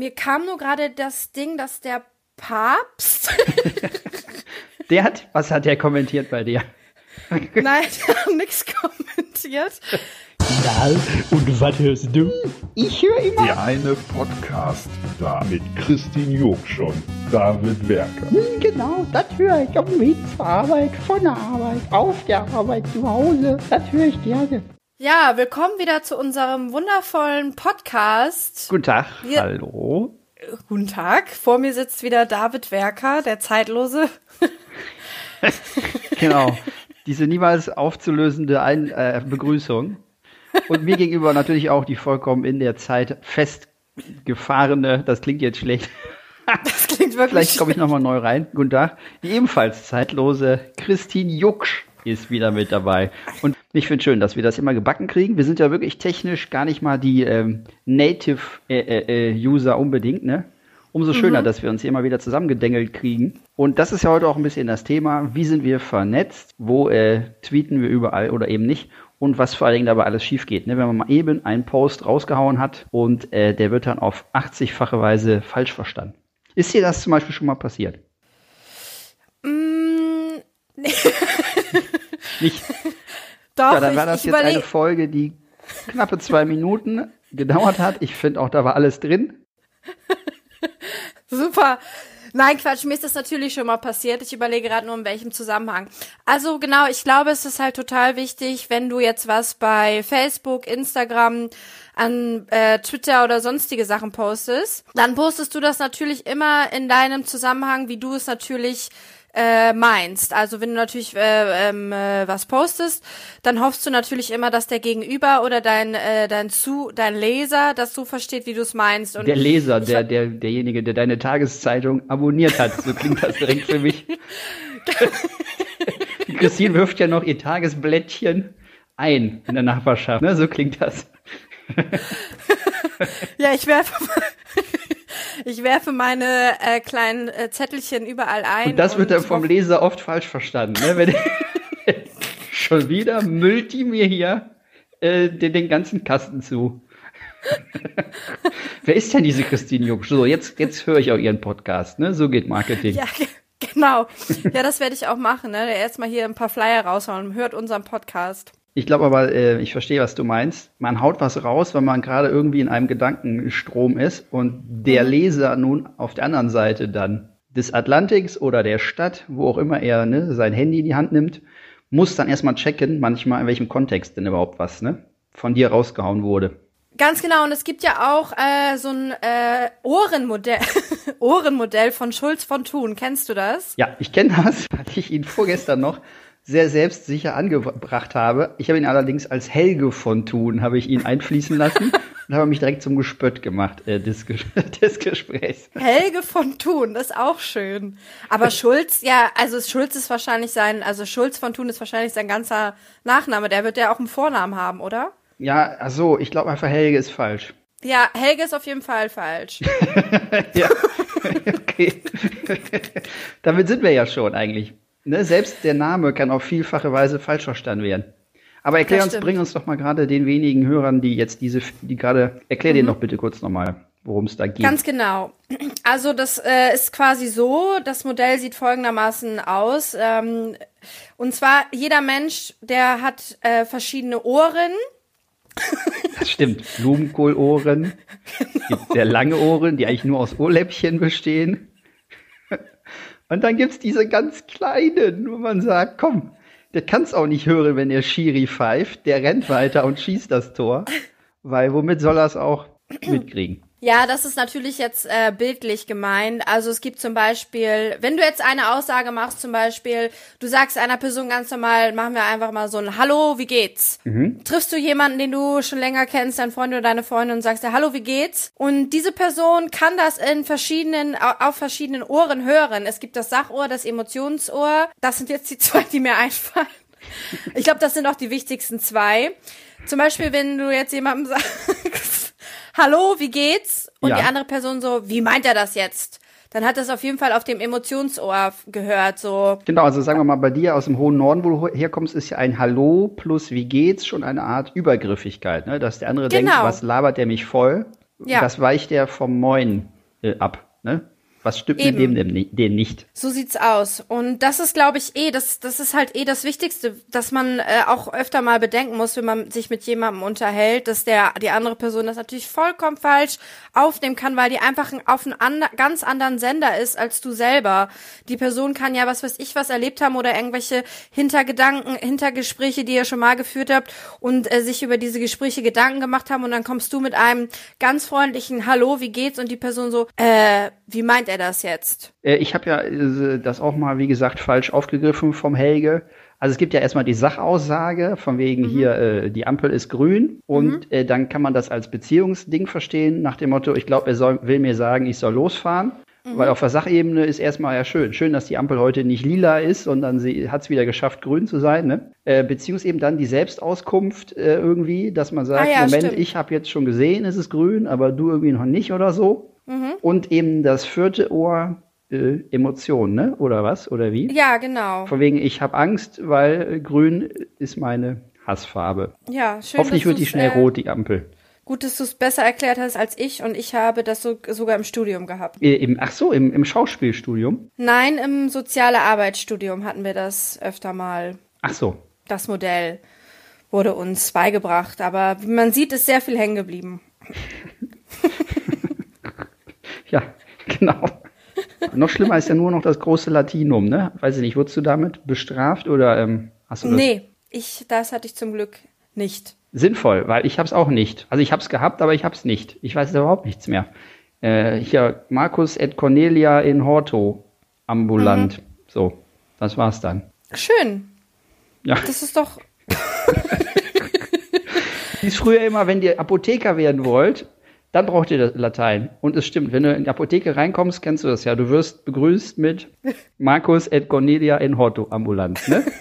mir kam nur gerade das Ding, dass der Papst. der hat, was hat der kommentiert bei dir? Nein, der hat nichts kommentiert. Na, und was hörst du? Ich höre immer. Der eine Podcast da mit Christine Joksch und David Werker. Hm, genau, das höre ich auf dem Weg zur Arbeit, von der Arbeit, auf der Arbeit, zu Hause. Das höre ich gerne. Ja, willkommen wieder zu unserem wundervollen Podcast. Guten Tag. Wir Hallo. Guten Tag. Vor mir sitzt wieder David Werker, der Zeitlose. genau. Diese niemals aufzulösende Ein äh, Begrüßung. Und mir gegenüber natürlich auch die vollkommen in der Zeit festgefahrene, das klingt jetzt schlecht. Das klingt wirklich Vielleicht komme ich nochmal neu rein. Guten Tag. Die ebenfalls zeitlose Christine Jucksch ist wieder mit dabei. Und ich finde schön, dass wir das immer gebacken kriegen. Wir sind ja wirklich technisch gar nicht mal die ähm, Native-User äh, äh, unbedingt, ne? Umso schöner, mhm. dass wir uns hier mal wieder zusammengedengelt kriegen. Und das ist ja heute auch ein bisschen das Thema. Wie sind wir vernetzt? Wo äh, tweeten wir überall oder eben nicht? und was vor allen Dingen dabei alles schief geht. Ne? Wenn man mal eben einen Post rausgehauen hat und äh, der wird dann auf 80-fache Weise falsch verstanden. Ist dir das zum Beispiel schon mal passiert? Mm, nee. Nicht? Doch, ja, dann war das jetzt eine Folge, die knappe zwei Minuten gedauert hat. Ich finde auch, da war alles drin. Super. Nein, Quatsch, mir ist das natürlich schon mal passiert. Ich überlege gerade nur in welchem Zusammenhang. Also genau, ich glaube, es ist halt total wichtig, wenn du jetzt was bei Facebook, Instagram, an äh, Twitter oder sonstige Sachen postest, dann postest du das natürlich immer in deinem Zusammenhang, wie du es natürlich äh, meinst. Also wenn du natürlich äh, ähm, äh, was postest, dann hoffst du natürlich immer, dass der Gegenüber oder dein äh, dein zu dein Leser das so versteht, wie du es meinst. Und der Leser, der der derjenige, der deine Tageszeitung abonniert hat, so klingt das direkt für mich. Christine wirft ja noch ihr Tagesblättchen ein in der Nachbarschaft. Ne? So klingt das. ja, ich werfe ich werfe meine äh, kleinen äh, Zettelchen überall ein. Und das wird dann vom Leser oft falsch verstanden. Ne? Wenn, schon wieder müllt die mir hier äh, den, den ganzen Kasten zu. Wer ist denn diese Christine Juck? So, jetzt, jetzt höre ich auch ihren Podcast, ne? So geht Marketing. Ja, genau. Ja, das werde ich auch machen, ne? Erstmal hier ein paar Flyer raushauen. Hört unseren Podcast. Ich glaube aber, äh, ich verstehe, was du meinst. Man haut was raus, wenn man gerade irgendwie in einem Gedankenstrom ist und der mhm. Leser nun auf der anderen Seite dann des Atlantiks oder der Stadt, wo auch immer er ne, sein Handy in die Hand nimmt, muss dann erstmal checken, manchmal in welchem Kontext denn überhaupt was ne, von dir rausgehauen wurde. Ganz genau, und es gibt ja auch äh, so ein äh, Ohrenmodell, Ohrenmodell von Schulz von Thun. Kennst du das? Ja, ich kenne das, hatte ich ihn vorgestern noch sehr selbstsicher angebracht habe. Ich habe ihn allerdings als Helge von Thun, habe ich ihn einfließen lassen und habe mich direkt zum Gespött gemacht äh, des, des Gesprächs. Helge von Thun, das ist auch schön. Aber Schulz, ja, also Schulz ist wahrscheinlich sein, also Schulz von Thun ist wahrscheinlich sein ganzer Nachname. Der wird ja auch einen Vornamen haben, oder? Ja, also ich glaube einfach Helge ist falsch. Ja, Helge ist auf jeden Fall falsch. ja, okay. Damit sind wir ja schon eigentlich. Ne, selbst der Name kann auf vielfache Weise falsch verstanden werden. Aber erklär uns, bring uns doch mal gerade den wenigen Hörern, die jetzt diese, die gerade, erklär mhm. denen doch bitte kurz nochmal, worum es da geht. Ganz genau. Also das äh, ist quasi so, das Modell sieht folgendermaßen aus. Ähm, und zwar jeder Mensch, der hat äh, verschiedene Ohren. Das stimmt. Blumenkohlohren. Genau. Es gibt sehr lange Ohren, die eigentlich nur aus Ohrläppchen bestehen. Und dann gibt's diese ganz kleinen, wo man sagt, komm, der kann's auch nicht hören, wenn der Schiri pfeift. Der rennt weiter und schießt das Tor. Weil womit soll er es auch mitkriegen? Ja, das ist natürlich jetzt äh, bildlich gemeint. Also es gibt zum Beispiel, wenn du jetzt eine Aussage machst, zum Beispiel, du sagst einer Person ganz normal, machen wir einfach mal so ein Hallo, wie geht's? Mhm. Triffst du jemanden, den du schon länger kennst, dein Freund oder deine Freundin und sagst dir Hallo, wie geht's? Und diese Person kann das in verschiedenen, auf verschiedenen Ohren hören. Es gibt das Sachohr, das Emotionsohr. Das sind jetzt die zwei, die mir einfallen. Ich glaube, das sind auch die wichtigsten zwei. Zum Beispiel, wenn du jetzt jemandem sagst, hallo, wie geht's? Und ja. die andere Person so, wie meint er das jetzt? Dann hat das auf jeden Fall auf dem Emotionsohr gehört, so. Genau, also sagen wir mal, bei dir aus dem hohen Norden, wo du herkommst, ist ja ein Hallo plus wie geht's schon eine Art Übergriffigkeit, ne? Dass der andere genau. denkt, was labert der mich voll? Ja. das weicht ja vom Moin äh, ab. Ne? Was stimmt Eben. mit dem denn, den nicht? So sieht's aus. Und das ist, glaube ich, eh, das, das ist halt eh das Wichtigste, dass man äh, auch öfter mal bedenken muss, wenn man sich mit jemandem unterhält, dass der, die andere Person das natürlich vollkommen falsch aufnehmen kann, weil die einfach ein- auf einem and ganz anderen Sender ist als du selber. Die Person kann ja, was weiß ich, was erlebt haben oder irgendwelche Hintergedanken, Hintergespräche, die ihr schon mal geführt habt und äh, sich über diese Gespräche Gedanken gemacht haben und dann kommst du mit einem ganz freundlichen Hallo, wie geht's? Und die Person so, äh, wie meint er das jetzt? Äh, ich habe ja äh, das auch mal, wie gesagt, falsch aufgegriffen vom Helge. Also es gibt ja erstmal die Sachaussage, von wegen hier, äh, die Ampel ist grün. Und äh, dann kann man das als Beziehungsding verstehen, nach dem Motto, ich glaube, er soll, will mir sagen, ich soll losfahren. Weil auf der Sachebene ist erstmal ja schön. Schön, dass die Ampel heute nicht lila ist, sondern sie hat es wieder geschafft, grün zu sein. Ne? Äh, Beziehungs eben dann die Selbstauskunft äh, irgendwie, dass man sagt, Ah ja, Moment, stimmt. ich habe jetzt schon gesehen, es ist grün, aber du irgendwie noch nicht oder so. Und eben das vierte Ohr, äh, Emotion, ne? Oder was? Oder wie? Ja, genau. Von wegen, ich habe Angst, weil äh, grün ist meine Hassfarbe. Ja, schön. Hoffentlich wird die schnell äh, rot, die Ampel. Gut, dass du es besser erklärt hast als ich und ich habe das so, sogar im Studium gehabt. Äh, im, ach so, im, im Schauspielstudium. Nein, im soziale Arbeitsstudium hatten wir das öfter mal. Ach so. Das Modell wurde uns beigebracht, aber wie man sieht, ist sehr viel hängen geblieben. Ja, genau. noch schlimmer ist ja nur noch das große Latinum, ne? Weiß ich nicht, wurdest du damit bestraft oder ähm, hast du das? Nee, ich, das hatte ich zum Glück nicht. Sinnvoll, weil ich hab's auch nicht. Also ich hab's gehabt, aber ich hab's nicht. Ich weiß überhaupt nichts mehr. Äh, hier, Markus et Cornelia in Horto, ambulant. Mhm. So, das war's dann. Schön. Ja. Das ist doch. hieß früher immer, wenn ihr Apotheker werden wollt, dann braucht ihr das Latein. Und es stimmt, wenn du in die Apotheke reinkommst, kennst du das ja. Du wirst begrüßt mit Markus et Cornelia in Horto ambulant, ne?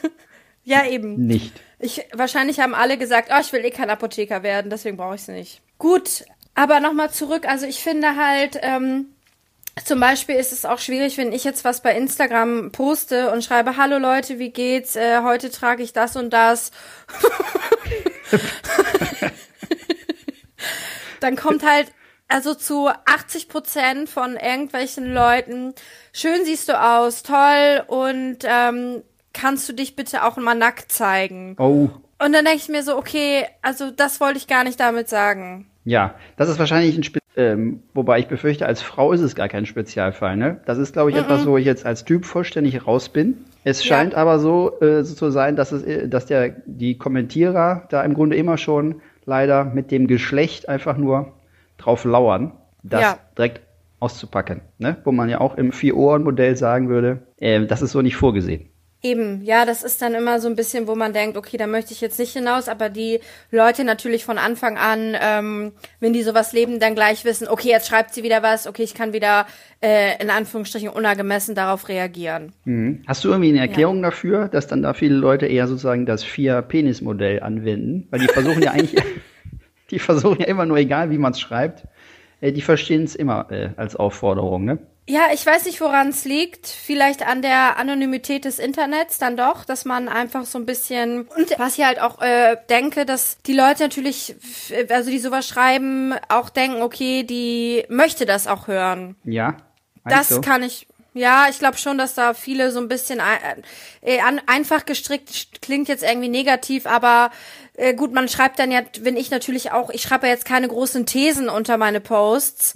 Ja, eben. Nicht. Ich, wahrscheinlich haben alle gesagt, oh, ich will eh kein Apotheker werden, deswegen brauche ich es nicht. Gut, aber nochmal zurück. Also ich finde halt, ähm, zum Beispiel ist es auch schwierig, wenn ich jetzt was bei Instagram poste und schreibe, hallo Leute, wie geht's? Äh, heute trage ich das und das. Dann kommt halt also zu 80 Prozent von irgendwelchen Leuten, schön siehst du aus, toll und ähm, kannst du dich bitte auch mal nackt zeigen? Oh, Und dann denke ich mir so, okay, also das wollte ich gar nicht damit sagen. ja. Das ist wahrscheinlich ein Spe ähm, wobei ich befürchte, als Frau ist es gar kein Spezialfall, ne? Das ist, glaube ich, etwas, wo ich jetzt als Typ vollständig raus bin. Es Ja. scheint aber so, äh, so zu sein, dass es, äh, dass der, die Kommentierer da im Grunde immer schon leider mit dem Geschlecht einfach nur drauf lauern, das Ja. direkt auszupacken, ne? Wo man ja auch im Vier-Ohren-Modell sagen würde, äh, das ist so nicht vorgesehen. Eben, ja, das ist dann immer so ein bisschen, wo man denkt, okay, da möchte ich jetzt nicht hinaus, aber die Leute natürlich von Anfang an, ähm, wenn die sowas leben, dann gleich wissen, okay, jetzt schreibt sie wieder was, okay, ich kann wieder äh, in Anführungsstrichen unangemessen darauf reagieren. Mhm. Hast du irgendwie eine Erklärung dafür, dass dann da viele Leute eher sozusagen das Vier-Penis-Modell anwenden? Weil die versuchen ja eigentlich, die versuchen ja immer nur, egal wie man es schreibt, äh, die verstehen es immer äh, als Aufforderung, ne? Ja, ich weiß nicht, woran es liegt. Vielleicht an der Anonymität des Internets dann doch, dass man einfach so ein bisschen und was ich halt auch äh, denke, dass die Leute natürlich, also die sowas schreiben, auch denken, okay, die möchte das auch hören. Ja. Das du? kann ich. Ja, ich glaube schon, dass da viele so ein bisschen ein, äh, an, einfach gestrickt klingt jetzt irgendwie negativ, aber äh, gut, man schreibt dann ja, wenn ich natürlich auch, ich schreibe ja jetzt keine großen Thesen unter meine Posts.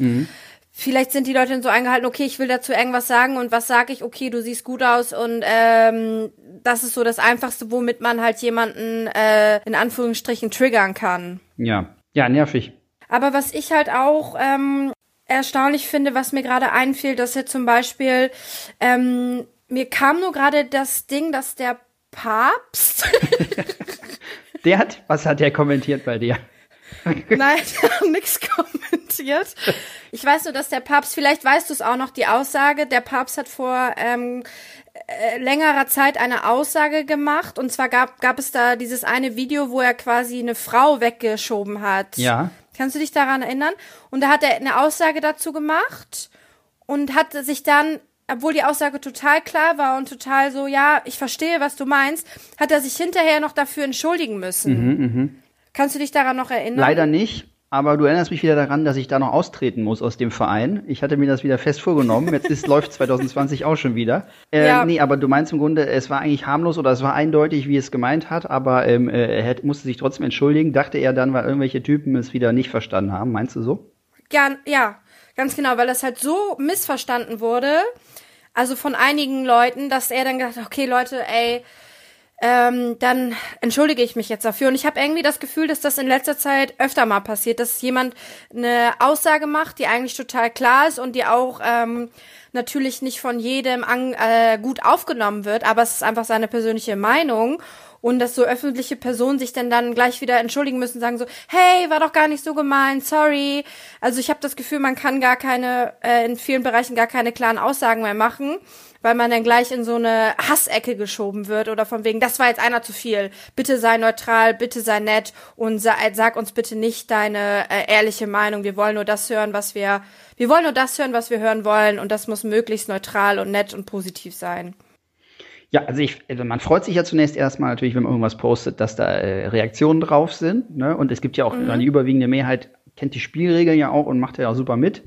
Vielleicht sind die Leute dann so eingehalten, okay, ich will dazu irgendwas sagen und was sage ich? Okay, du siehst gut aus und ähm, das ist so das Einfachste, womit man halt jemanden äh, in Anführungsstrichen triggern kann. Ja. Ja, nervig. Aber was ich halt auch ähm, erstaunlich finde, was mir gerade einfiel, dass jetzt zum Beispiel, ähm, mir kam nur gerade das Ding, dass der Papst, Der hat, was hat der kommentiert bei dir? nein, hat nichts kommentiert. Ich weiß nur, dass der Papst, vielleicht weißt du es auch noch, die Aussage, der Papst hat vor ähm, äh, längerer Zeit eine Aussage gemacht und zwar gab, gab es da dieses eine Video, wo er quasi eine Frau weggeschoben hat. Ja. Kannst du dich daran erinnern? Und da hat er eine Aussage dazu gemacht und hat sich dann, obwohl die Aussage total klar war und total so, ja, ich verstehe, was du meinst, hat er sich hinterher noch dafür entschuldigen müssen. Kannst du dich daran noch erinnern? Leider nicht, aber du erinnerst mich wieder daran, dass ich da noch austreten muss aus dem Verein. Ich hatte mir das wieder fest vorgenommen. Jetzt ist, läuft 2020 auch schon wieder. Äh, ja. Nee, aber du meinst im Grunde, es war eigentlich harmlos oder es war eindeutig, wie es gemeint hat, aber ähm, äh, er hätte, musste sich trotzdem entschuldigen. Dachte er dann, weil irgendwelche Typen es wieder nicht verstanden haben. Meinst du so? Ja, ja, ganz genau, weil das halt so missverstanden wurde. Also von einigen Leuten, dass er dann gedacht, okay Leute, ey, ähm, dann entschuldige ich mich jetzt dafür. Und ich habe irgendwie das Gefühl, dass das in letzter Zeit öfter mal passiert, dass jemand eine Aussage macht, die eigentlich total klar ist und die auch ähm, natürlich nicht von jedem an, äh, gut aufgenommen wird, aber es ist einfach seine persönliche Meinung und dass so öffentliche Personen sich dann dann gleich wieder entschuldigen müssen, sagen so, hey, war doch gar nicht so gemeint, sorry. Also ich habe das Gefühl, man kann gar keine, äh, in vielen Bereichen gar keine klaren Aussagen mehr machen weil man dann gleich in so eine Hassecke geschoben wird oder von wegen, das war jetzt einer zu viel. Bitte sei neutral, bitte sei nett und sag, sag uns bitte nicht deine äh, ehrliche Meinung. Wir wollen nur das hören, was wir, wir wollen nur das hören, was wir hören wollen und das muss möglichst neutral und nett und positiv sein. Ja, also ich, also man freut sich ja zunächst erstmal natürlich, wenn man irgendwas postet, dass da äh, Reaktionen drauf sind. Ne? Und es gibt ja auch mhm. die überwiegende Mehrheit kennt die Spielregeln ja auch und macht ja auch super mit.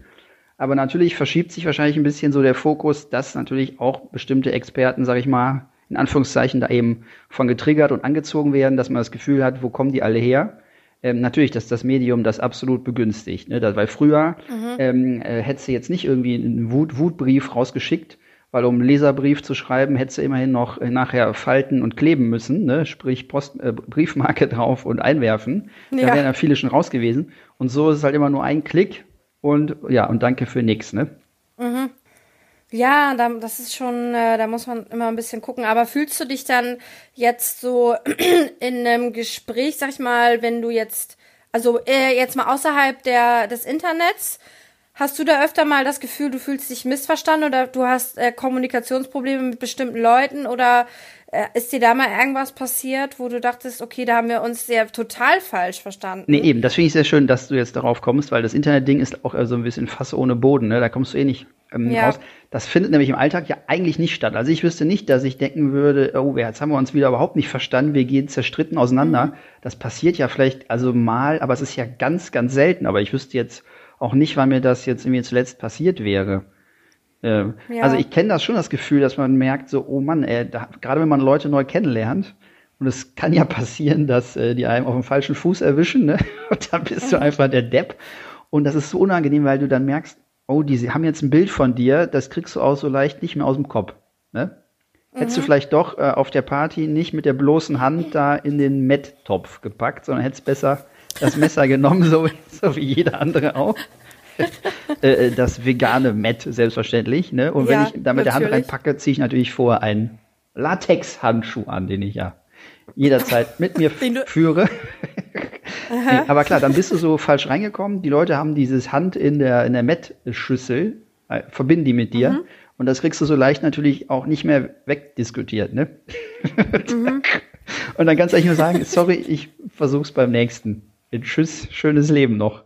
Aber natürlich verschiebt sich wahrscheinlich ein bisschen so der Fokus, dass natürlich auch bestimmte Experten, sag ich mal, in Anführungszeichen da eben von getriggert und angezogen werden, dass man das Gefühl hat, wo kommen die alle her? Ähm, natürlich, dass das Medium das absolut begünstigt. Ne? Das, weil früher mhm. ähm, äh, hättest du jetzt nicht irgendwie einen Wut Wutbrief rausgeschickt, weil um einen Leserbrief zu schreiben, hättest du immerhin noch äh, nachher falten und kleben müssen, ne? sprich Post, äh, Briefmarke drauf und einwerfen. Ja. Da wären ja viele schon raus gewesen. Und so ist es halt immer nur ein Klick und ja, und danke für nix, ne? Mhm. Ja, da, das ist schon, äh, da muss man immer ein bisschen gucken. Aber fühlst du dich dann jetzt so in einem Gespräch, sag ich mal, wenn du jetzt, also äh, jetzt mal außerhalb der, des Internets, hast du da öfter mal das Gefühl, du fühlst dich missverstanden oder du hast äh, Kommunikationsprobleme mit bestimmten Leuten oder äh, ist dir da mal irgendwas passiert, wo du dachtest, okay, da haben wir uns sehr total falsch verstanden? Nee, eben, das finde ich sehr schön, dass du jetzt darauf kommst, weil das Internet-Ding ist auch so ein bisschen Fass ohne Boden, ne? Da kommst du eh nicht ähm, ja. raus. Das findet nämlich im Alltag ja eigentlich nicht statt. Also ich wüsste nicht, dass ich denken würde, oh, jetzt haben wir uns wieder überhaupt nicht verstanden, wir gehen zerstritten auseinander. Mhm. Das passiert ja vielleicht also mal, aber es ist ja ganz, ganz selten. Aber ich wüsste jetzt auch nicht, wann mir das jetzt irgendwie zuletzt passiert wäre. Ähm, ja. Also ich kenne das schon, das Gefühl, dass man merkt, so, oh Mann, ey, da, gerade wenn man Leute neu kennenlernt, und es kann ja passieren, dass äh, die einem auf dem falschen Fuß erwischen, ne? Und dann bist du einfach der Depp. Und das ist so unangenehm, weil du dann merkst, oh, die haben jetzt ein Bild von dir, das kriegst du auch so leicht nicht mehr aus dem Kopf. Ne? Mhm. Hättest du mhm. vielleicht doch äh, auf der Party nicht mit der bloßen Hand da in den Met-Topf gepackt, sondern hättest besser das Messer genommen, so, so wie jeder andere auch. Äh, äh, das vegane Met, selbstverständlich. Ne? Und ja, wenn ich da mit der Hand reinpacke, ziehe ich natürlich vorher einen Latex-Handschuh an, den ich ja jederzeit mit mir führe. nee, aber klar, dann bist du so falsch reingekommen. Die Leute haben dieses Hand in der, in der Met-Schüssel, äh, verbinden die mit dir. Mhm. Und das kriegst du so leicht natürlich auch nicht mehr wegdiskutiert, ne? Mhm. Und dann kannst du eigentlich nur sagen, sorry, ich versuch's beim nächsten. Tschüss, schönes Leben noch.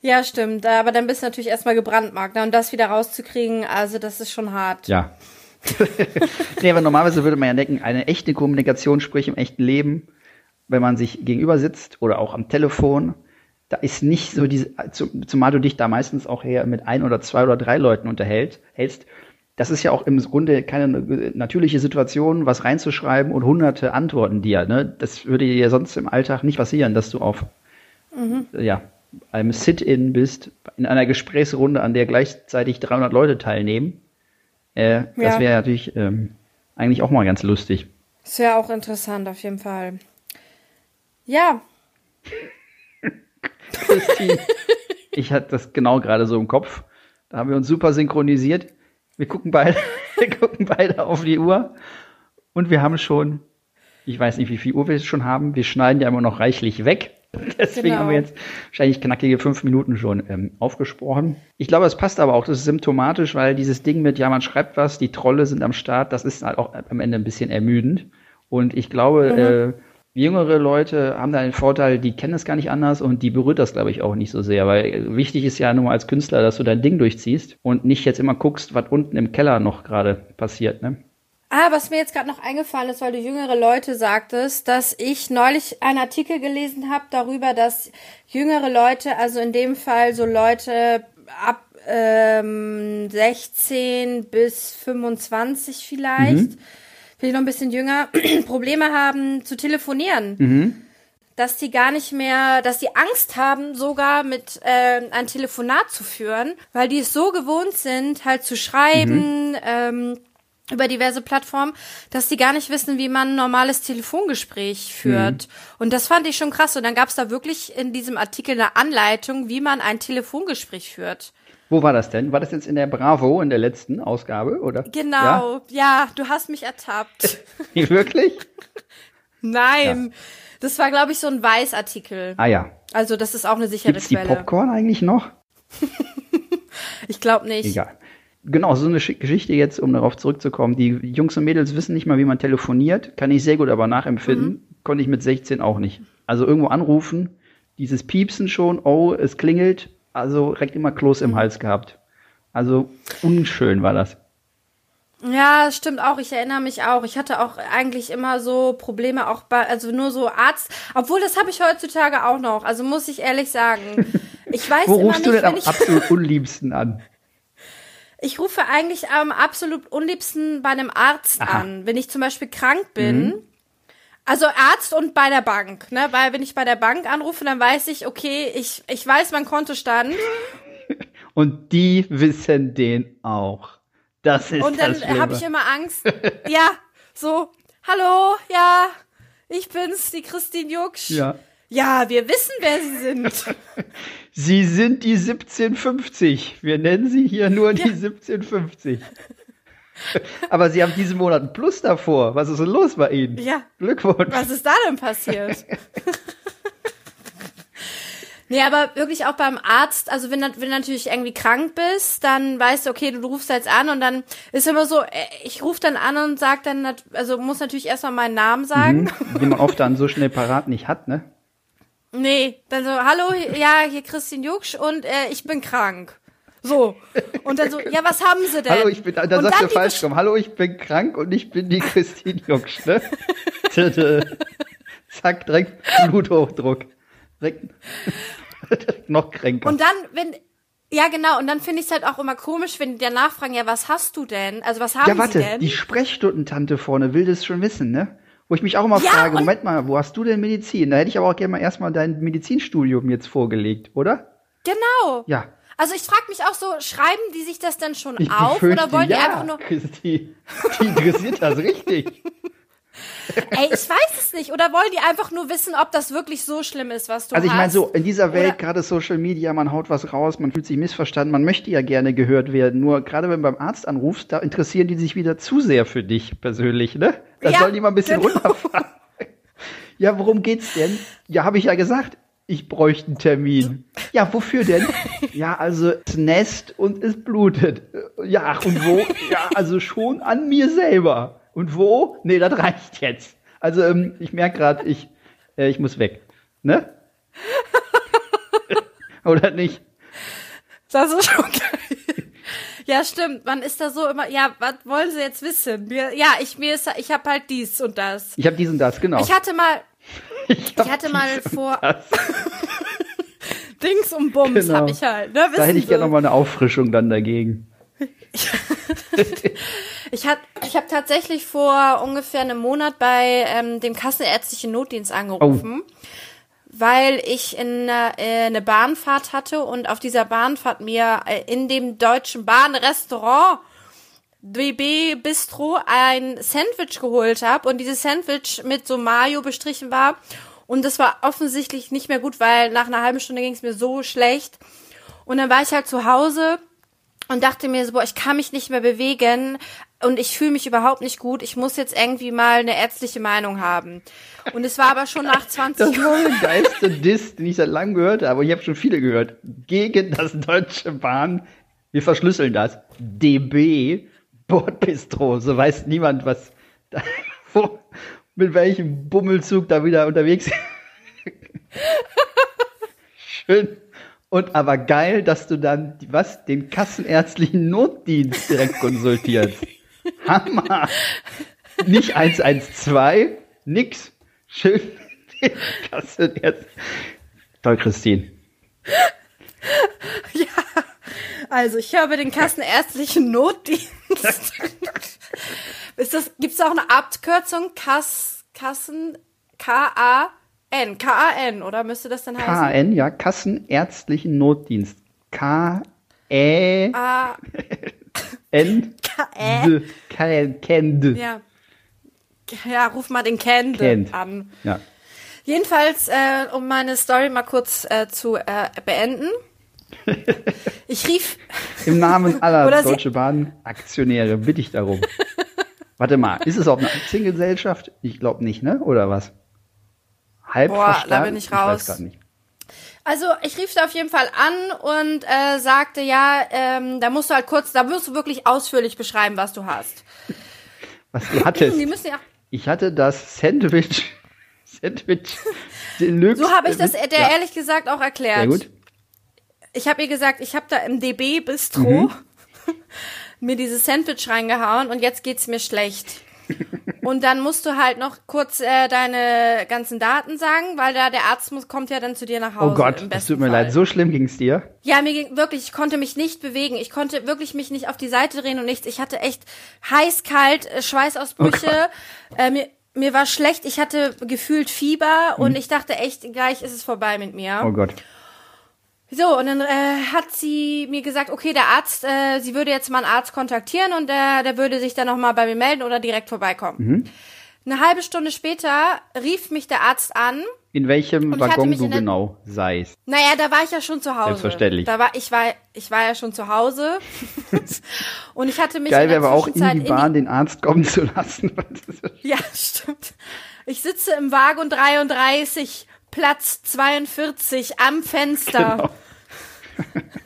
Ja, stimmt. Aber dann bist du natürlich erstmal gebrandmarkt. Ne? Und das wieder rauszukriegen, also das ist schon hart. Ja. nee, aber normalerweise würde man ja denken, eine echte Kommunikation, sprich im echten Leben, wenn man sich gegenüber sitzt oder auch am Telefon, da ist nicht so diese, zumal du dich da meistens auch eher mit ein oder zwei oder drei Leuten unterhältst, hältst, das ist ja auch im Grunde keine natürliche Situation, was reinzuschreiben und hunderte Antworten dir. Ne? Das würde dir ja sonst im Alltag nicht passieren, dass du auf mhm. ja, einem Sit-in bist, in einer Gesprächsrunde, an der gleichzeitig 300 Leute teilnehmen. Äh, ja. Das wäre natürlich ähm, eigentlich auch mal ganz lustig. Das wäre auch interessant, auf jeden Fall. Ja. Christine, ich hatte das genau gerade so im Kopf. Da haben wir uns super synchronisiert. Wir gucken beide, wir gucken beide auf die Uhr und wir haben schon, ich weiß nicht, wie viel Uhr wir schon haben. Wir schneiden ja immer noch reichlich weg. Deswegen genau. haben wir jetzt wahrscheinlich knackige fünf Minuten schon ähm, aufgesprochen. Ich glaube, es passt aber auch. Das ist symptomatisch, weil dieses Ding mit, ja, man schreibt was, die Trolle sind am Start, das ist halt auch am Ende ein bisschen ermüdend. Und ich glaube, mhm. äh, jüngere Leute haben da den Vorteil, die kennen es gar nicht anders und die berührt das, glaube ich, auch nicht so sehr. Weil wichtig ist ja nur als Künstler, dass du dein Ding durchziehst und nicht jetzt immer guckst, was unten im Keller noch gerade passiert. Ne? Ah, was mir jetzt gerade noch eingefallen ist, weil du jüngere Leute sagtest, dass ich neulich einen Artikel gelesen habe darüber, dass jüngere Leute, also in dem Fall so Leute ab ähm, 16 bis 25 vielleicht, mhm. Vielleicht noch ein bisschen jünger, Probleme haben zu telefonieren. Mhm. Dass die gar nicht mehr, dass die Angst haben, sogar mit äh, ein Telefonat zu führen, weil die es so gewohnt sind, halt zu schreiben, mhm. ähm, über diverse Plattformen, dass die gar nicht wissen, wie man ein normales Telefongespräch führt. Mhm. Und das fand ich schon krass. Und dann gab es da wirklich in diesem Artikel eine Anleitung, wie man ein Telefongespräch führt. Wo war das denn? War das jetzt in der Bravo in der letzten Ausgabe, oder? Genau, ja, ja du hast mich ertappt. Wirklich? Nein. Ja. Das war, glaube ich, so ein Weißartikel. Ah ja. Also das ist auch eine sichere Gibt's Quelle. die Popcorn eigentlich noch? ich glaube nicht. Egal genau, so eine Geschichte jetzt, um darauf zurückzukommen. Die Jungs und Mädels wissen nicht mal, wie man telefoniert. Kann ich sehr gut aber nachempfinden. Mhm. Konnte ich mit 16 auch nicht. Also irgendwo anrufen, dieses Piepsen schon, oh, es klingelt. Also direkt immer Kloß im. Hals gehabt. Also unschön war das. Ja, stimmt auch. Ich erinnere mich auch. Ich hatte auch eigentlich immer so Probleme, auch bei, also nur so Arzt. Obwohl, das habe ich heutzutage auch noch. Also muss ich ehrlich sagen. Ich weiß Wo immer rufst nicht, du denn am absolut unliebsten an? Ich rufe eigentlich am absolut unliebsten bei einem Arzt Aha. an, wenn ich zum Beispiel krank bin. Mhm. Also Arzt und bei der Bank, ne? Weil wenn ich bei der Bank anrufe, dann weiß ich, okay, ich, ich weiß mein Kontostand. Und die wissen den auch. Das ist Und dann habe ich immer Angst. ja, so, hallo, ja, ich bin's, die Christine Jucksch. Ja. Ja, wir wissen, wer Sie sind. Sie sind die 1750. Wir nennen Sie hier nur die ja. 1750. Aber Sie haben diesen Monat ein Plus davor. Was ist denn los bei Ihnen? Ja. Glückwunsch. Was ist da denn passiert? nee, aber wirklich auch beim Arzt, also wenn, wenn du natürlich irgendwie krank bist, dann weißt du, okay, du rufst jetzt an und dann ist immer so, äh, ich rufe dann an und sag dann, also muss natürlich erstmal meinen Namen sagen. Mhm, die man oft dann so schnell parat nicht hat, ne? Nee, dann so, hallo, ja, hier Christine Jucksch und äh, ich bin krank. So. Und dann so, ja, was haben sie denn? Hallo, ich bin, da sagt er falsch rum. Hallo, ich bin krank und ich bin die Christine Jucksch, ne? Zack, direkt Bluthochdruck. Direkt, noch kränker. Und dann, wenn, ja, genau. Und dann finde ich es halt auch immer komisch, wenn die danach fragen, ja, was hast du denn? Also, was haben ja, warte, sie denn? Die Sprechstundentante vorne will das schon wissen, ne? Wo ich mich auch immer ja, frage, Moment mal, wo hast du denn Medizin? Da hätte ich aber auch gerne mal erstmal dein Medizinstudium jetzt vorgelegt, oder? Genau. Ja. Also ich frage mich auch so, schreiben die sich das denn schon ich auf oder wollen ja, die einfach nur. Christi, die interessiert das richtig. Ey, ich weiß es nicht. Oder wollen die einfach nur wissen, ob das wirklich so schlimm ist, was du hast? Also ich meine so, in dieser Welt, gerade Social Media, man haut was raus, man fühlt sich missverstanden, man möchte ja gerne gehört werden. Nur gerade wenn du beim Arzt anrufst, da interessieren die sich wieder zu sehr für dich persönlich, ne? Da ja, sollen die mal ein bisschen genau. runterfahren. ja, worum geht's denn? Ja, habe ich ja gesagt. Ich bräuchte einen Termin. Ja, wofür denn? ja, also es nässt und es blutet. Ja, und wo? Ja, also schon an mir selber. Und wo? Nee, das reicht jetzt. Also ähm, ich merke gerade, ich, äh, ich muss weg. Ne? Oder nicht? Das ist schon geil. Ja, stimmt. Man ist da so immer, ja, was wollen Sie jetzt wissen? Mir, ja, ich mir ist, ich habe halt dies und das. Ich habe dies und das, genau. Ich hatte mal, ich, ich hatte mal vor Dings und Bums genau. habe ich halt. Ne, da hätte ich gerne noch mal eine Auffrischung dann dagegen. ich habe ich hab tatsächlich vor ungefähr einem Monat bei ähm, dem Kassenärztlichen Notdienst angerufen. Oh weil ich in, äh, eine Bahnfahrt hatte und auf dieser Bahnfahrt mir äh, in dem deutschen Bahnrestaurant BB Bistro ein Sandwich geholt habe und dieses Sandwich mit so Mayo bestrichen war und das war offensichtlich nicht mehr gut, weil nach einer halben Stunde ging es mir so schlecht und dann war ich halt zu Hause und dachte mir so, boah, ich kann mich nicht mehr bewegen und ich fühle mich überhaupt nicht gut. Ich muss jetzt irgendwie mal eine ärztliche Meinung haben. Und es war aber schon nach 20 Das war der geilste Diss, den ich seit langem gehört habe. Ich habe schon viele gehört. Gegen das Deutsche Bahn. Wir verschlüsseln das. DB Bordbistro. So weiß niemand, was da, wo, mit welchem Bummelzug da wieder unterwegs ist. Schön. Und aber geil, dass du dann, was, den kassenärztlichen Notdienst direkt konsultierst. Hammer. Nicht 112, nix. Schön. Kasse jetzt. Toll, Christine. Also, ich habe den kassenärztlichen Notdienst. Ist das, gibt's da auch eine Abkürzung? Kass, Kassen, K-A-N, K-A-N, oder müsste das dann heißen? KN, ja, Kassenärztlichen Notdienst. K-E-N. A, K-Ä? D. Ken- Kend. Ja. Ja, ruf mal den Kend. an. Ja. Jedenfalls, äh, um meine Story mal kurz äh, zu äh, beenden. Ich rief, Im Namen aller Deutsche Bahn Aktionäre bitte ich darum. Warte mal, ist es auch eine Aktiengesellschaft? Ich glaube nicht, ne? Oder was? Halb Boah, da verstanden? bin ich Ich raus. nicht. also ich rief da auf jeden Fall an und äh, sagte, ja, ähm, da musst du halt kurz, da musst du wirklich ausführlich beschreiben, was du hast. Was du hattest. Die müssen ja, Ich hatte das Sandwich. Sandwich Deluxe. so habe ich das der ehrlich gesagt auch erklärt. Sehr gut. Ich habe ihr gesagt, ich habe da im DB Bistro Mhm. mir dieses Sandwich reingehauen und jetzt geht's mir schlecht. Und dann musst du halt noch kurz äh, deine ganzen Daten sagen, weil da der Arzt muss, kommt ja dann zu dir nach Hause. Oh Gott, das tut mir Fall. leid. So schlimm ging's dir. Ja, mir ging wirklich, ich konnte mich nicht bewegen. Ich konnte wirklich mich nicht auf die Seite drehen und nichts. Ich hatte echt heiß, kalt, äh, Schweißausbrüche. äh, mir, mir war schlecht. Ich hatte gefühlt Fieber und ich dachte echt, gleich ist es vorbei mit mir. Oh Gott. So, und dann äh, hat sie mir gesagt, okay, der Arzt, äh, sie würde jetzt mal einen Arzt kontaktieren und der, der würde sich dann nochmal bei mir melden oder direkt vorbeikommen. Eine halbe Stunde später rief mich der Arzt an. In welchem Waggon du in genau seist. Naja, da war ich ja schon zu Hause. Selbstverständlich. Da war, ich, war, ich war ja schon zu Hause. und ich hatte mich Geil in der wäre aber auch in die Bahn den Arzt kommen zu lassen. Ja, stimmt. Ich sitze im Wagen 33, Platz 42 am Fenster. Genau.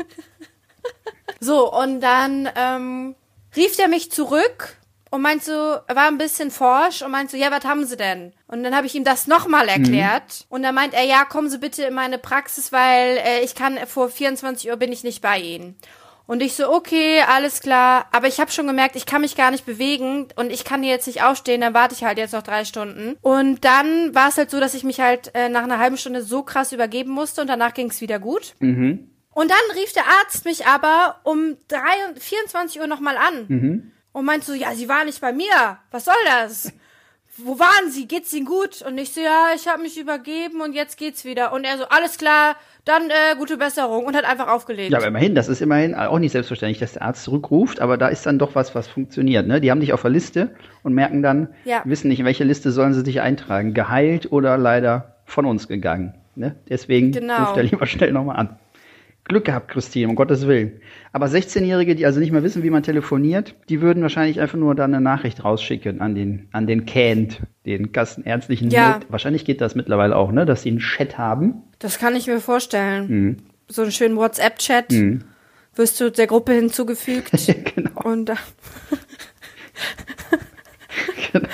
So, und dann ähm, rief der mich zurück und meint so, er war ein bisschen forsch und meint so, ja, was haben Sie denn? Und dann habe ich ihm das nochmal erklärt. Und dann meint er, ja, kommen Sie bitte in meine Praxis, weil äh, ich kann, vor 24 Uhr bin ich nicht bei Ihnen. Und ich so, okay, alles klar. Aber ich habe schon gemerkt, ich kann mich gar nicht bewegen und ich kann hier jetzt nicht aufstehen, dann warte ich halt jetzt noch drei Stunden. Und dann war es halt so, dass ich mich halt äh, nach einer halben Stunde so krass übergeben musste und danach ging es wieder gut. Und dann rief der Arzt mich aber um 3 und 24 Uhr nochmal an und meint so, ja, Sie waren nicht bei mir. Was soll das? Wo waren Sie? Geht's Ihnen gut? Und ich so, ja, ich habe mich übergeben und jetzt geht's wieder. Und er so, alles klar, dann äh, gute Besserung und hat einfach aufgelegt. Ja, aber immerhin, das ist immerhin auch nicht selbstverständlich, dass der Arzt zurückruft, aber da ist dann doch was, was funktioniert. Ne? Die haben dich auf der Liste und merken dann, Ja. wissen nicht, in welche Liste sollen sie dich eintragen. Geheilt oder leider von uns gegangen. Ne? Deswegen Genau. ruft er lieber schnell nochmal an. Glück gehabt, Christine, um Gottes Willen. Aber 16-Jährige, die also nicht mehr wissen, wie man telefoniert, die würden wahrscheinlich einfach nur dann eine Nachricht rausschicken an den, an den Cant, den kassenärztlichen Ja. Not. Wahrscheinlich geht das mittlerweile auch, ne, dass sie einen Chat haben. Das kann ich mir vorstellen. Mhm. So einen schönen WhatsApp-Chat. Wirst du der Gruppe hinzugefügt. genau. Und genau.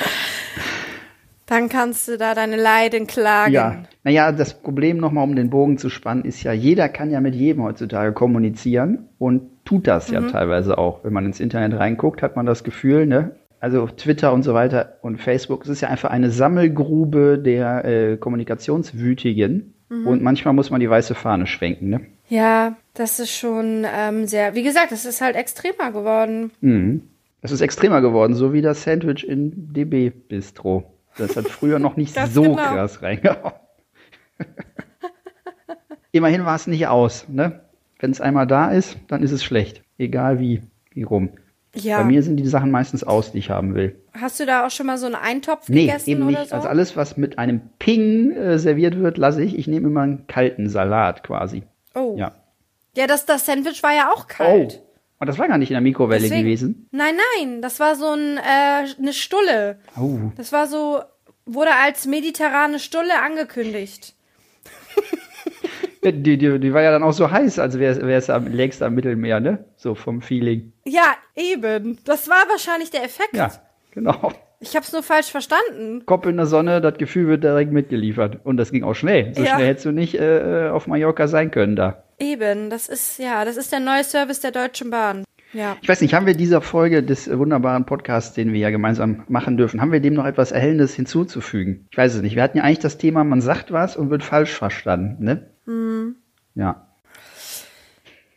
Dann kannst du da deine Leiden klagen. Ja, naja, das Problem nochmal, um den Bogen zu spannen, ist ja, jeder kann ja mit jedem heutzutage kommunizieren und tut das Mhm. ja teilweise auch. Wenn man ins Internet reinguckt, hat man das Gefühl, ne? Also Twitter und so weiter und Facebook, es ist ja einfach eine Sammelgrube der äh, Kommunikationswütigen Mhm. und manchmal muss man die weiße Fahne schwenken, ne? Ja, das ist schon ähm, sehr, wie gesagt, das ist halt extremer geworden. Mhm. Es ist extremer geworden, so wie das Sandwich in DB Bistro. Das hat früher noch nicht Das so genau. krass reingehauen. Immerhin war es nicht aus, ne? Wenn es einmal da ist, dann ist es schlecht. Egal wie, wie rum. Ja. Bei mir sind die Sachen meistens aus, die ich haben will. Hast du da auch schon mal so einen Eintopf Nee, gegessen eben nicht. so? Also alles, was mit einem Ping äh, serviert wird, lasse ich. Ich nehme immer einen kalten Salat quasi. oh. Ja. Ja, das, das Sandwich war ja auch kalt. Oh. Und das war gar nicht in der Mikrowelle Deswegen- gewesen. Nein, nein, das war so ein, äh, eine Stulle. Oh. Das war so, wurde als mediterrane Stulle angekündigt. Die, die, die war ja dann auch so heiß, als wäre es am lägst am Mittelmeer, ne? So vom Feeling. Ja, eben. Das war wahrscheinlich der Effekt. Ja, genau. Ich hab's nur falsch verstanden. Kopf in der Sonne, das Gefühl wird direkt mitgeliefert. Und das ging auch schnell. So Ja. schnell hättest du nicht äh, auf Mallorca sein können da. Eben, das ist, ja, das ist der neue Service der Deutschen Bahn. Ja. Ich weiß nicht, haben wir dieser Folge des wunderbaren Podcasts, den wir ja gemeinsam machen dürfen, haben wir dem noch etwas Erhellendes hinzuzufügen? Ich weiß es nicht. Wir hatten ja eigentlich das Thema, man sagt was und wird falsch verstanden, ne? Mhm. Ja.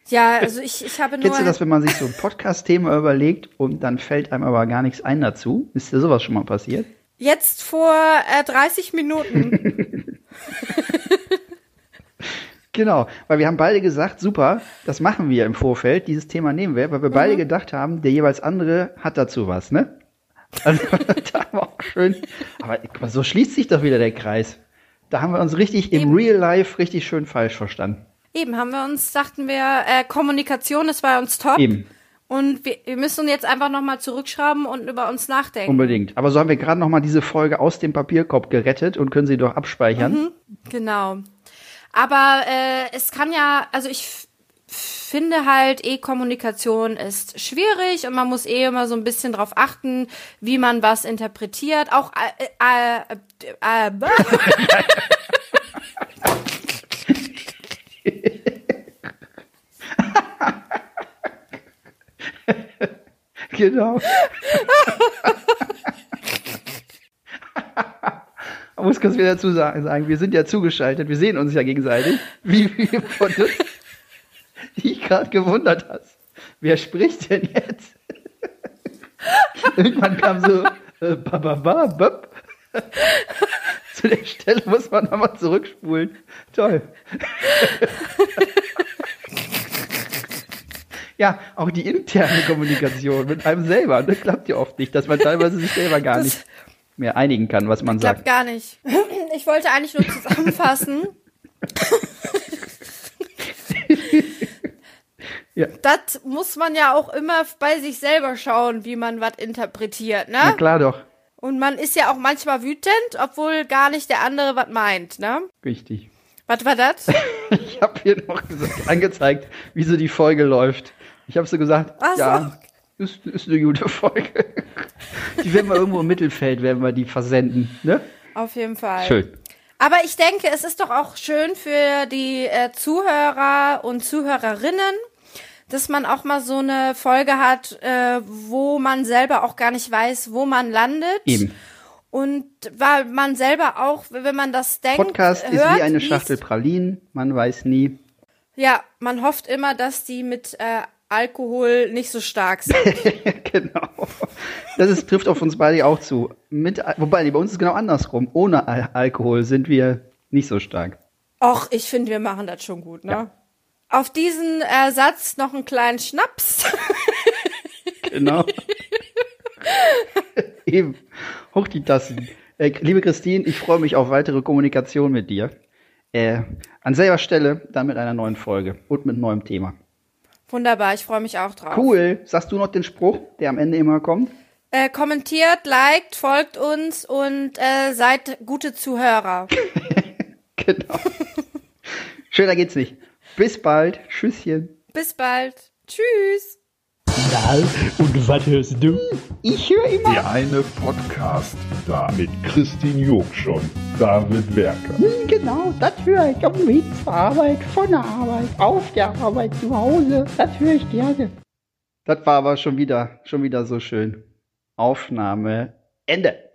Ja, also ich, ich habe nur. Kennst du das, wenn man sich so ein Podcast-Thema überlegt und dann fällt einem aber gar nichts ein dazu? Ist dir sowas schon mal passiert? Jetzt vor äh, 30 Minuten. Genau, weil wir haben beide gesagt, super, das machen wir im Vorfeld, dieses Thema nehmen wir, weil wir beide gedacht haben, der jeweils andere hat dazu was, ne? Also, da war auch schön. Aber mal, so schließt sich doch wieder der Kreis. Da haben wir uns richtig im Eben. Real Life richtig schön falsch verstanden. Eben haben wir uns, dachten wir, äh, Kommunikation ist bei uns top. Eben, Und wir, wir müssen jetzt einfach nochmal zurückschrauben und über uns nachdenken. unbedingt. Aber so haben wir gerade noch mal diese Folge aus dem Papierkorb gerettet und können sie doch abspeichern. Genau. Aber äh, es kann ja, also ich finde halt, E-Kommunikation ist schwierig und man muss eh immer so ein bisschen drauf achten, wie man was interpretiert. Auch äh, äh, äh, äh, Genau. Muss kurz wieder dazu sagen, wir sind ja zugeschaltet, wir sehen uns ja gegenseitig, wie wir von dich gerade gewundert hast. Wer spricht denn jetzt? Irgendwann kam so äh, ba, ba, ba, böp. Zu der Stelle muss man nochmal zurückspulen. Toll. Ja, auch die interne Kommunikation mit einem selber, das klappt ja oft nicht, dass man teilweise sich selber gar Das- nicht mehr einigen kann, was man klappt sagt. gar nicht. Ich wollte eigentlich nur zusammenfassen. Ja. Das muss man ja auch immer bei sich selber schauen, wie man was interpretiert, Na ne? klar doch, Und man ist ja auch manchmal wütend, obwohl gar nicht der andere was meint, ne? richtig. Was war das? Ich habe hier noch gesagt, angezeigt, wie so die Folge läuft. Ich habe so gesagt, Ach so. ja, ist, ist eine gute Folge. Die werden wir irgendwo im Mittelfeld, werden wir die versenden, ne? Auf jeden Fall. Schön. Aber ich denke, es ist doch auch schön für die äh, Zuhörer und Zuhörerinnen, dass man auch mal so eine Folge hat, äh, wo man selber auch gar nicht weiß, wo man landet. Eben. Und weil man selber auch, wenn man das denkt, Podcast ist hört, wie eine Schachtel Pralinen, man weiß nie. Ja, man hofft immer, dass die mit äh, Alkohol nicht so stark sind. genau. Das ist, trifft auf uns beide auch zu. Mit, wobei, bei uns ist es genau andersrum. Ohne Al Alkohol sind wir nicht so stark. Och, ich finde, wir machen das schon gut, ne? Ja. Auf diesen äh, Satz noch einen kleinen Schnaps. Genau. Eben. Hoch die Tassen. Äh, liebe Christine, ich freue mich auf weitere Kommunikation mit dir. Äh, an selber Stelle dann mit einer neuen Folge und mit neuem Thema. Wunderbar, ich freue mich auch drauf. Cool. Sagst du noch den Spruch, der am Ende immer kommt? Äh, kommentiert, liked, folgt uns und äh, seid gute Zuhörer. Genau. Schöner geht's nicht. Bis bald. Tschüsschen. Bis bald. Tschüss. Na, und was hörst du? Ich höre immer. Der eine Podcast da mit Christine Jurksch und David Werker. Hm, Genau, das höre ich auf dem Weg zur Arbeit, von der Arbeit, auf der Arbeit, zu Hause. Das höre ich gerne. Das war aber schon wieder, schon wieder so schön. Aufnahme. Ende.